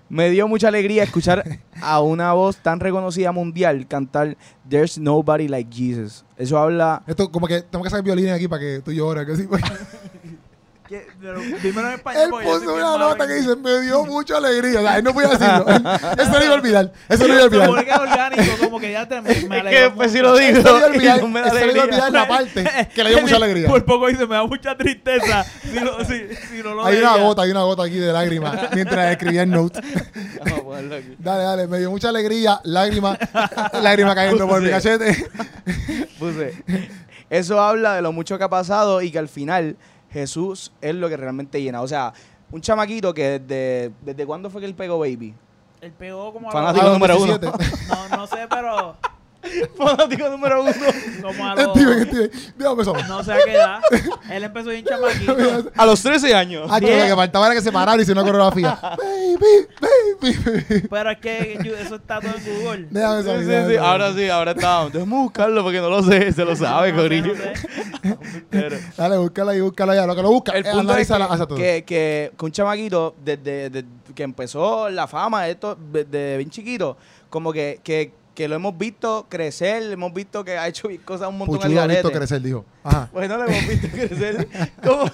Me dio mucha alegría escuchar a una voz tan reconocida mundial cantar There's Nobody Like Jesus. Eso habla... Esto, como que tengo que sacar violines aquí para que tú llores. Que sí, dímelo en español. Él puso una nota que dice, me dio mucha alegría. O sea, él no podía decirlo. Eso no iba a olvidar. Eso no iba a olvidar. es orgánico, como que ya te, me, que después si lo digo Eso no iba a olvidar, no me da iba a olvidar la parte que le dio mucha alegría. Por poco dice, me da mucha tristeza. Si, lo- si, si no lo Hay una gota, hay una gota aquí de lágrimas mientras escribía el note. Vamos a ponerlo aquí. Dale, dale, me dio mucha alegría, lágrima, lágrima cayendo por mi cachete. Puse, eso habla de lo mucho que ha pasado y que al final Jesús es lo que realmente llena. O sea, un chamaquito que desde, ¿desde cuándo fue que él pegó Baby? Él pegó como a Fanático los... Los número uno. 17. No, no sé, pero Fanático número uno. como a los... Steven, Steven, dígame eso. No sé a qué edad. Él empezó bien chamaquito. A los 13 años. Ah, que lo que faltaba era que se parara y hiciera una coreografía. Baby, baby, baby. Pero es que yo- eso está todo en Google. Déjame Sí, sí, sí. Ahora sí, ahora está. Déjame buscarlo porque no lo sé. Se lo sabe, No Corillo. no sé. Pero- Dale, búscala ahí, búscala allá. Lo que lo busca, El eh, punto es que, que, que un chamaquito, desde, desde que empezó la fama, esto, desde bien chiquito, como que, que lo hemos visto crecer, hemos visto que ha hecho cosas un montón de lo ha visto crecer, dijo. Ajá. Bueno, lo hemos visto crecer. como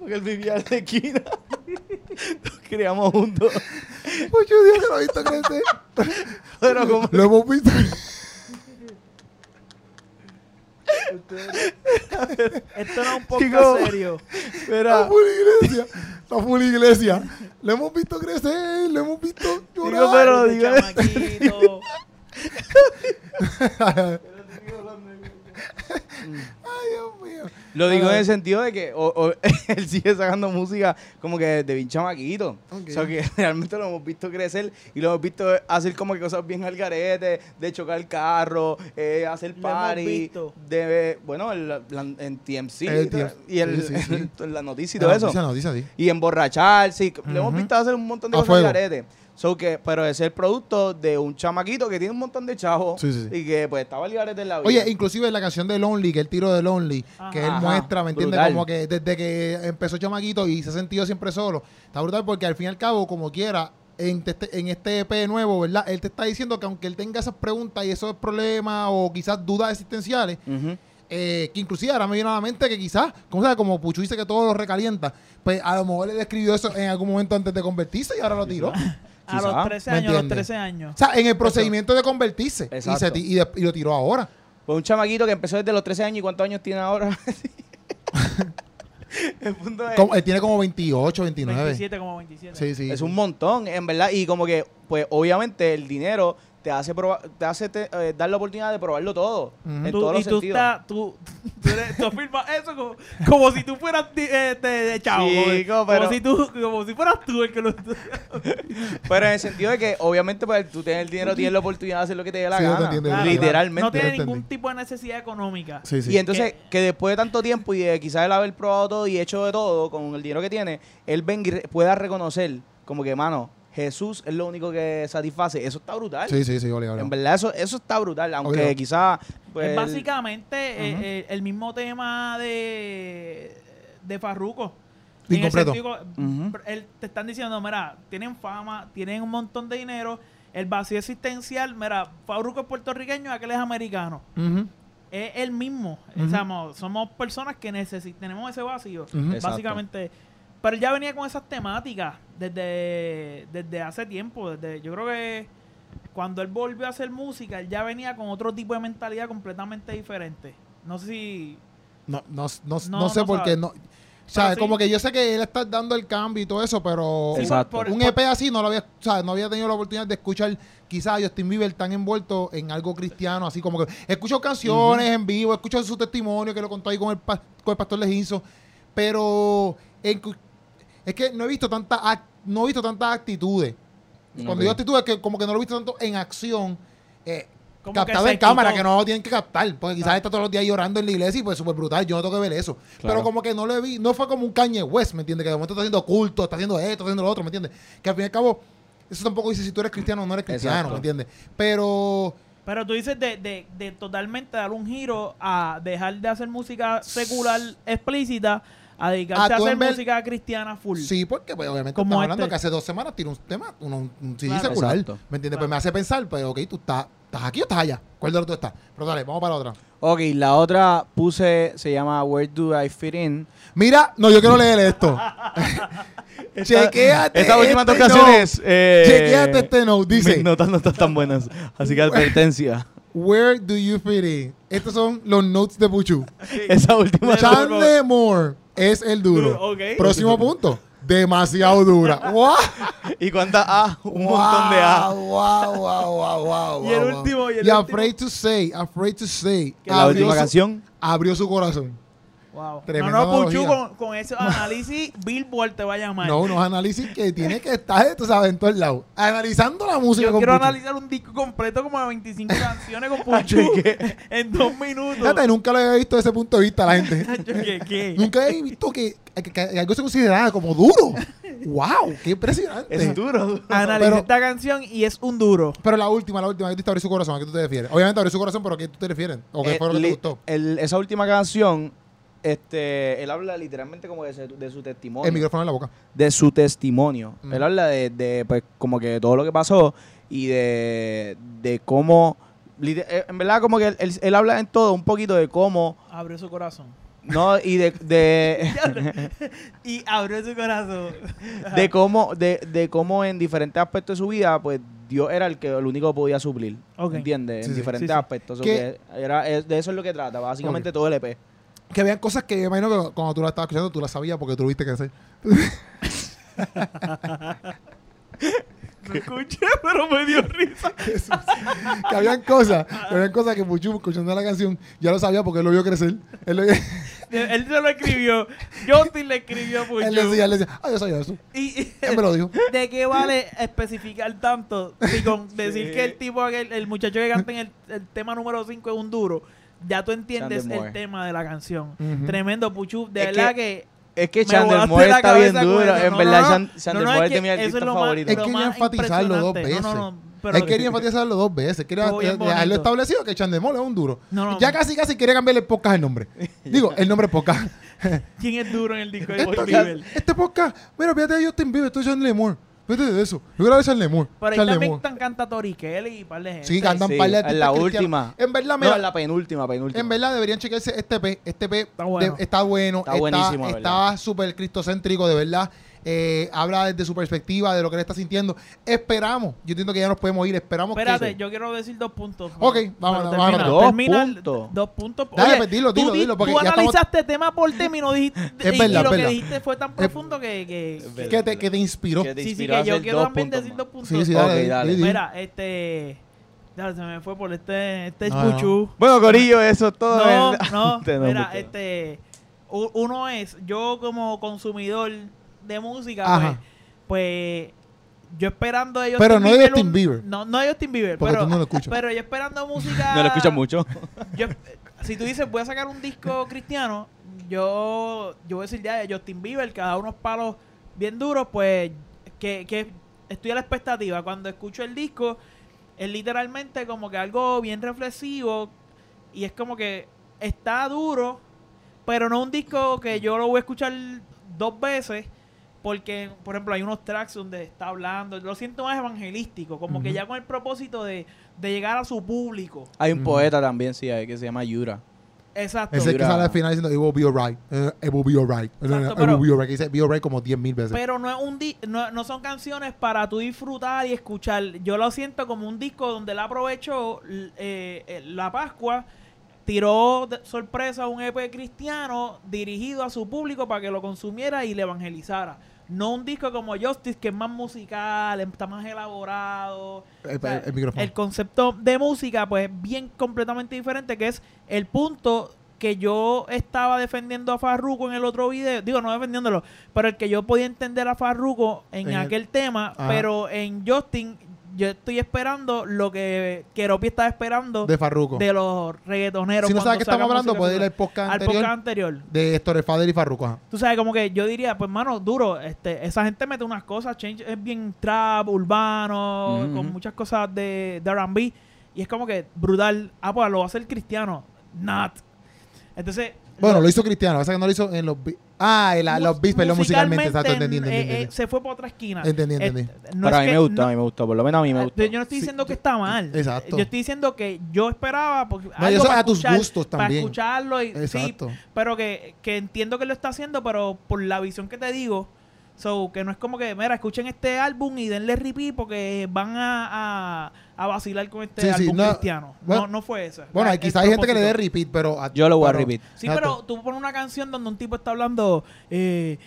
Porque él vivía en la esquina. Nos criamos juntos. Puchu Dios lo ha visto crecer. Pero como... Lo hemos visto... Esto no es un poco serio. Pero... Mira, full iglesia. Lo hemos visto crecer, lo hemos visto Digo, llorar. pero Este digo- chamaquito. Ay, Dios mío. Lo digo en el sentido de que o- o- él sigue sacando música como que de bien chamaquito. O sea, que realmente lo hemos visto crecer y lo hemos visto hacer como que cosas bien al garete, de chocar el carro, eh, hacer party, de, bueno, en, la- en TMC El tra- TMC, y el, sí, sí, sí. en la noticia y todo eso. Noticia, noticia, sí. Y emborracharse. y Lo hemos visto hacer un montón de A cosas al garete. So que, pero es el producto de un chamaquito que tiene un montón de chavos Sí, sí, sí. y que pues estaba al garete en la vida. Oye, inclusive en la canción de Lonely, que él tiró de Lonely, que él Ajá. muestra, ¿me entiendes? Como que desde que empezó Chamaquito y se ha sentido siempre solo. Está brutal porque al fin y al cabo, como quiera, en este, en este EP nuevo, ¿verdad? Él te está diciendo que aunque él tenga esas preguntas y esos problemas o quizás dudas existenciales, eh, que inclusive ahora me viene a la mente que quizás, como, sabe, como Puchu dice que todo lo recalienta, pues a lo mejor él escribió eso en algún momento antes de convertirse y ahora lo tiró. A los 13 ¿Me años, a los entiendes? 13 años. O sea, en el procedimiento de convertirse. Y, Exacto. se ti- y, de- y lo tiró ahora. Pues un chamaquito que empezó desde los 13 años y cuántos años tiene ahora. el punto es, Como- él tiene como 28, 29. 27 como 27. Sí, sí. es un montón, en verdad. Y como que, pues obviamente el dinero te hace proba- te hace te- eh, dar la oportunidad de probarlo todo. En Tú- todos y los tú, sentidos. estás, tú, tú, eres- tú afirmas eso como, como si tú fueras este, de chavo. Como, como, pero- como si tú, como si fueras tú el que lo Pero en el sentido de que, obviamente, pues tú tienes el dinero, tienes la oportunidad de hacer lo que te dé la Sí, gana. entiendo, Claro. Literalmente. No tiene entendí. ningún tipo de necesidad económica. Sí, sí. Y entonces, que después de tanto tiempo y de quizás él haber probado todo y hecho de todo con el dinero que tiene, él venga y re- pueda reconocer como que, mano, Jesús es lo único que satisface. Eso está brutal. sí, sí, sí, ole, ole. En verdad, eso, eso está brutal. Aunque quizás. Pues, es básicamente eh, eh, el mismo tema de, de Farruko. En el te están diciendo, mira, tienen fama, tienen un montón de dinero, el vacío existencial, mira, Farruko es puertorriqueño, aquel es americano. Es el mismo. Ujú. Somos, somos personas que necesitamos, tenemos ese vacío. Exacto. Básicamente. Pero él ya venía con esas temáticas desde, desde hace tiempo. Desde, yo creo que cuando él volvió a hacer música, él ya venía con otro tipo de mentalidad completamente diferente. No sé si. No, no, no, no, No, sé no por qué no. O sea, sí. como que yo sé que él está dando el cambio y todo eso, pero Sí, Exacto. por- un por- EP así no lo había, o sea, no había tenido la oportunidad de escuchar quizás a Justin Bieber tan envuelto en algo cristiano, así como que escucho canciones en vivo, escucho su testimonio que lo contó ahí con el, pa- con el pastor Leginzo, pero en es que no he visto tanta ac- no he visto tantas actitudes. Cuando Ok. digo actitudes que como que no lo he visto tanto en acción, eh, captado en cámara, quitó. que no lo tienen que captar, porque quizás Claro. está todos los días llorando en la iglesia y pues súper brutal, yo no tengo que ver eso. Claro. Pero como que no lo vi, no fue como un Kanye West, ¿me entiendes? Que de momento está haciendo culto, está haciendo esto, está haciendo lo otro, ¿me entiendes? Que al fin y al cabo, eso tampoco dice si tú eres cristiano o no eres cristiano, Exacto. ¿me entiendes? Pero Pero tú dices de, de, de totalmente dar un giro a dejar de hacer música secular explícita a dedicarse a tú hacer ver- música cristiana full. sí, porque pues obviamente Como estamos hablando este. que hace dos semanas tiró un tema, uno, un, un CD Claro. secular, Exacto. ¿me entiendes? Claro. Pues me hace pensar, pues ok, tú estás, ¿estás aquí o estás allá? ¿Cuál de los dos estás? Pero dale, vamos para la otra. Ok, la otra puse, se llama Where Do I Fit In. Mira, no, yo quiero leer esto. Chequéate Estas últimas dos este canciones. eh, Chequéate este note, dice- Mis notas no están tan buenas. Así que advertencia. Where do you fit in? Estos son los notes de Puchu. Esa última. Chan- Chandler Moore es el duro. Próximo punto. Demasiado dura. ¡Wow! ¿Y cuántas A? Un montón de A. Wow, wow, wow, wow, wow, Y el wow. último, y el Y último. afraid to say, afraid to say. Que La última su- canción. Abrió su corazón. Wow. No, no, Puchu, con, con ese análisis, Billboard te va a llamar. No, unos análisis que tiene que estar, tú sabes, en todos lados. Analizando la música Yo con quiero Puchu. analizar un disco completo como de 25 canciones con Puchu en dos minutos. Fíjate, nunca lo había visto desde ese punto de vista la gente. ¿Qué? qué? Nunca he visto que, que- que algo se consideraba como duro. ¡Wow! ¡Qué impresionante! Es duro. Analicé Pero- esta canción y es un duro. Pero la última, la última, que te abrió su corazón, ¿a qué tú te refieres? Obviamente abrió su corazón, pero ¿a qué tú te refieres? ¿O qué Eh, fue lo que te gustó? el- esa última canción, este, él habla literalmente como de, su- de su testimonio. El micrófono en la boca. de su testimonio. Mm. Él habla de, de, pues, como que todo lo que pasó y de, de cómo, eh, en verdad, como que él, él- él habla en todo un poquito de cómo, Abrió su corazón. no, y de, de, y abrió su corazón. de cómo, de, de cómo en diferentes aspectos de su vida, pues, Dios era el que el único que podía suplir. Ok. ¿Entiendes? Sí, en sí. diferentes Sí, sí. aspectos. Era, es- de eso es lo que trata, básicamente todo el EP. Que habían cosas que yo imagino que cuando tú la estabas escuchando tú la sabías porque tú lo viste que hacer. No escuché, pero me dio risa. que habían cosas, que habían cosas que Puchu escuchando la canción ya lo sabía porque él lo vio crecer. Él, lo- él Él se lo escribió. Justin le escribió a Puchu. decía, él decía, ah, yo sabía eso. Y, Él me lo dijo. ¿De qué vale especificar tanto? Si con decir Sí. que el tipo, el muchacho que canta en el, el tema número 5 es un duro, ya tú entiendes Chandler el Moore. tema de la canción. Ujú. Tremendo, Puchu. De Es verdad que- que. Es que Me Chandler volaste Moore la está bien cabeza con duro. eso. En No, verdad, no, Chan- no, Chandler no, Moore es es de mi eso artista es lo más- favorito. Es lo más quería enfatizarlo dos impresionante. No, no, veces. no, pero él quería enfatizarlo dos veces. Quería Estuvo bien dejarlo establecido que Chandemol es un duro. No, no. ya casi casi quería cambiarle el podcast el nombre. Digo, el nombre podcast. ¿Quién es duro en el disco de Esto- Justin Bieber? este podcast, mira, fíjate de Justin Bieber, esto es Chandler Moore. Vete de eso. Yo grabé Chandler Moore. Pero ahí también Moore. canta Tori Kelly y par de gente. Sí, cantan Sí, par de en la artistas cristianos. última. En verdad, No, mira, en la penúltima, penúltima. En verdad deberían chequearse este P. Este P Está bueno. de- está bueno. Está buenísimo, Está súper cristocéntrico, de verdad. Eh, habla desde su perspectiva, de lo que él está sintiendo. Esperamos. Yo entiendo que ya nos podemos ir. Esperamos Espérate, que... yo quiero decir dos puntos. Ok, vamos, termina, vamos, dos termina el- puntos. Dos puntos. Dale, Oye, pues, dilo, tú dilo, di- dilo, porque Tú ya estamos- analizaste tema por tema y no dijiste. Es verdad, y lo es que dijiste fue tan profundo que. que, que- Es Que te, que te inspiró. Que te sí, sí, que yo quiero también decir más. dos puntos. Sí, sí, dale. Mira, este. Ya se me fue por este. Este No, no. Puchu. Bueno, Corillo, eso es todo. No, ¿verdad? no, mira, este, uno es, yo como consumidor de música, Ajá. pues, pues, yo esperando de Justin Pero no de Justin un- Bieber. No, no de Justin Bieber, Porque pero, tú no lo escuchas. pero yo esperando música. No lo escuchas mucho. yo- si tú dices, voy a sacar un disco cristiano, yo, yo voy a decir ya de Justin Bieber, que da unos palos bien duros, pues, que, que estoy a la expectativa. Cuando escucho el disco, es literalmente como que algo bien reflexivo y es como que está duro, pero no un disco que yo lo voy a escuchar dos veces. Porque, por ejemplo, hay unos tracks donde está hablando, lo siento más evangelístico, como que Ujú. ya con el propósito de, de llegar a su público. Hay un Mm. poeta también, sí, hay, que se llama Yura. Exacto. Ese que sale al final diciendo, it will be alright. Eh, it will be alright. Eh, it pero- will be alright. Que dice be alright como 10 mil veces. Pero no es un di no, no son canciones para tú disfrutar y escuchar. Yo lo siento como un disco donde él aprovechó eh, eh, la Pascua, tiró de sorpresa un EP cristiano dirigido a su público para que lo consumiera y le evangelizara. No un disco como Justice, que es más musical, está más elaborado. el, O sea, el- el micrófono. El concepto de música, pues, es bien completamente diferente, que es el punto que yo estaba defendiendo a Farruko en el otro video. Digo, no defendiéndolo, pero el que yo podía entender a Farruko en, En el- aquel tema, Ajá. pero en Justin, yo estoy esperando lo que Keropi estaba esperando de Farruko. de los reggaetoneros. si no sabes qué estamos hablando, puedes ir al podcast al anterior podcast anterior. de Héctor Fader y Farruko. ajá. Tú sabes, como que yo diría, pues, mano, duro, este, esa gente mete unas cosas, Change es bien trap, urbano, con muchas cosas de, de R&B, y es como que brutal. Ah, pues lo va a hacer cristiano. Not. Entonces... Bueno, lo- hizo Cristiano. Pasa que no lo hizo en los... Ah, en la- los beats, perdón, musicalmente. Exacto, entendí, eh, eh, se fue para otra esquina. Entendí, Eh, entendí. no Pero a mí que- me gustó, no- a mí me gustó. Por lo menos a mí me eh, gustó. Yo no estoy Sí, diciendo que está mal. Exacto. Yo estoy diciendo que yo esperaba porque No, eso para a tus gustos Para también. escucharlo y sí, Exacto. pero que, que entiendo que lo está haciendo, pero por la visión que te digo, so, que no es como que, mira, escuchen este álbum y denle repeat porque van a, a, vacilar con este Sí, sí, álbum no, cristiano. bueno, no, no fue eso. Bueno, hay- el quizás hay gente que le dé repeat, pero... a- Yo lo voy a repeat. Sí, Exacto. pero tú pones una canción donde un tipo está hablando, eh,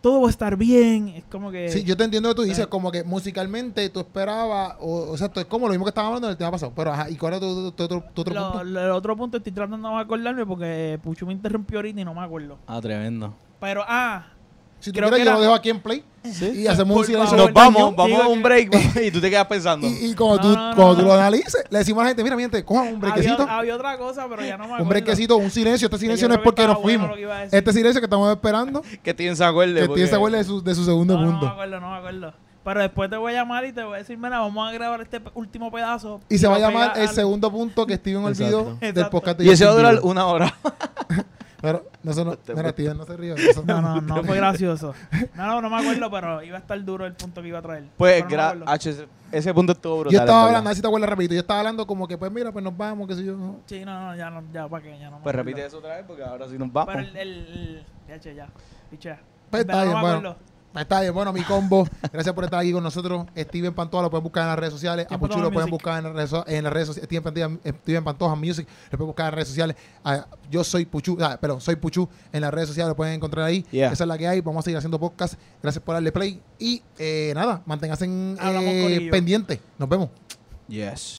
todo va a estar bien. Es como que. Sí, yo te entiendo lo que tú dices, Eh. como que musicalmente tú esperabas, o, o sea, es como lo mismo que estábamos hablando en el tema pasado, pero ajá, ¿y cuál es tu, tu- tu- otro Lo- punto? lo- el otro punto estoy tratando de acordarme porque Pucho me interrumpió ahorita y no me acuerdo. Ah, tremendo. Pero, ah, Si tú creo quieres, que yo era- lo dejo aquí en play y hacemos un Por silencio. favor. Nos vamos, vamos a un break y tú te quedas pensando. Y, y cuando, No, tú, no, no, cuando tú no. lo analices, le decimos a la gente, mira, mi gente, cojan un brequecito, había, había otra cosa, pero ya no me acuerdo. un brequecito, un silencio. Este silencio yo no es creo que porque estaba nos bueno fuimos. lo que iba a decir. Este silencio que estamos esperando, Que Steven se acuerde. que porque- tiene se acuerde de su, de su segundo No, no me acuerdo, no me acuerdo. Pero después te voy a llamar y te voy a decir, mira, vamos a grabar este pe- último pedazo. Y se va a llamar el al- segundo punto que Steven olvidó Exacto. del Exacto. podcast de Y ese va a Justin durar Bieber. una hora. Pero, no, eso no, mira, no se ríe. eso- No, no, no fue gracioso. No, no, no me acuerdo, pero iba a estar duro el punto que iba a traer. Pues, no gra-. H, ese- punto estuvo brutal. Yo estaba hablando, a verdad. ver si te acuerdas rapidito, yo estaba hablando como que, pues mira, pues nos vamos, qué sé yo. no. Sí, no, no, ya, no, ya, para qué, ya no me Pues repite eso otra vez porque ahora sí nos vamos. Pero el, el, el- ya, che, ya, pichea. Pues Pero está no bien, me bueno. Está bien, bueno, mi combo. Gracias por estar aquí con nosotros. Steven Pantoja lo pueden buscar en las redes sociales. A Puchu lo pueden buscar en las redes, en las redes sociales. Steven Pantoja, Steven Pantoja Music lo pueden buscar en las redes sociales. Ah, yo soy Puchu, ah, perdón, soy Puchu en las redes sociales, lo pueden encontrar ahí. Yeah. Esa es la que hay. Vamos a seguir haciendo podcast. Gracias por darle play. Y eh, nada, manténganse Hablamos, eh, corillo. pendientes. Nos vemos. Yes.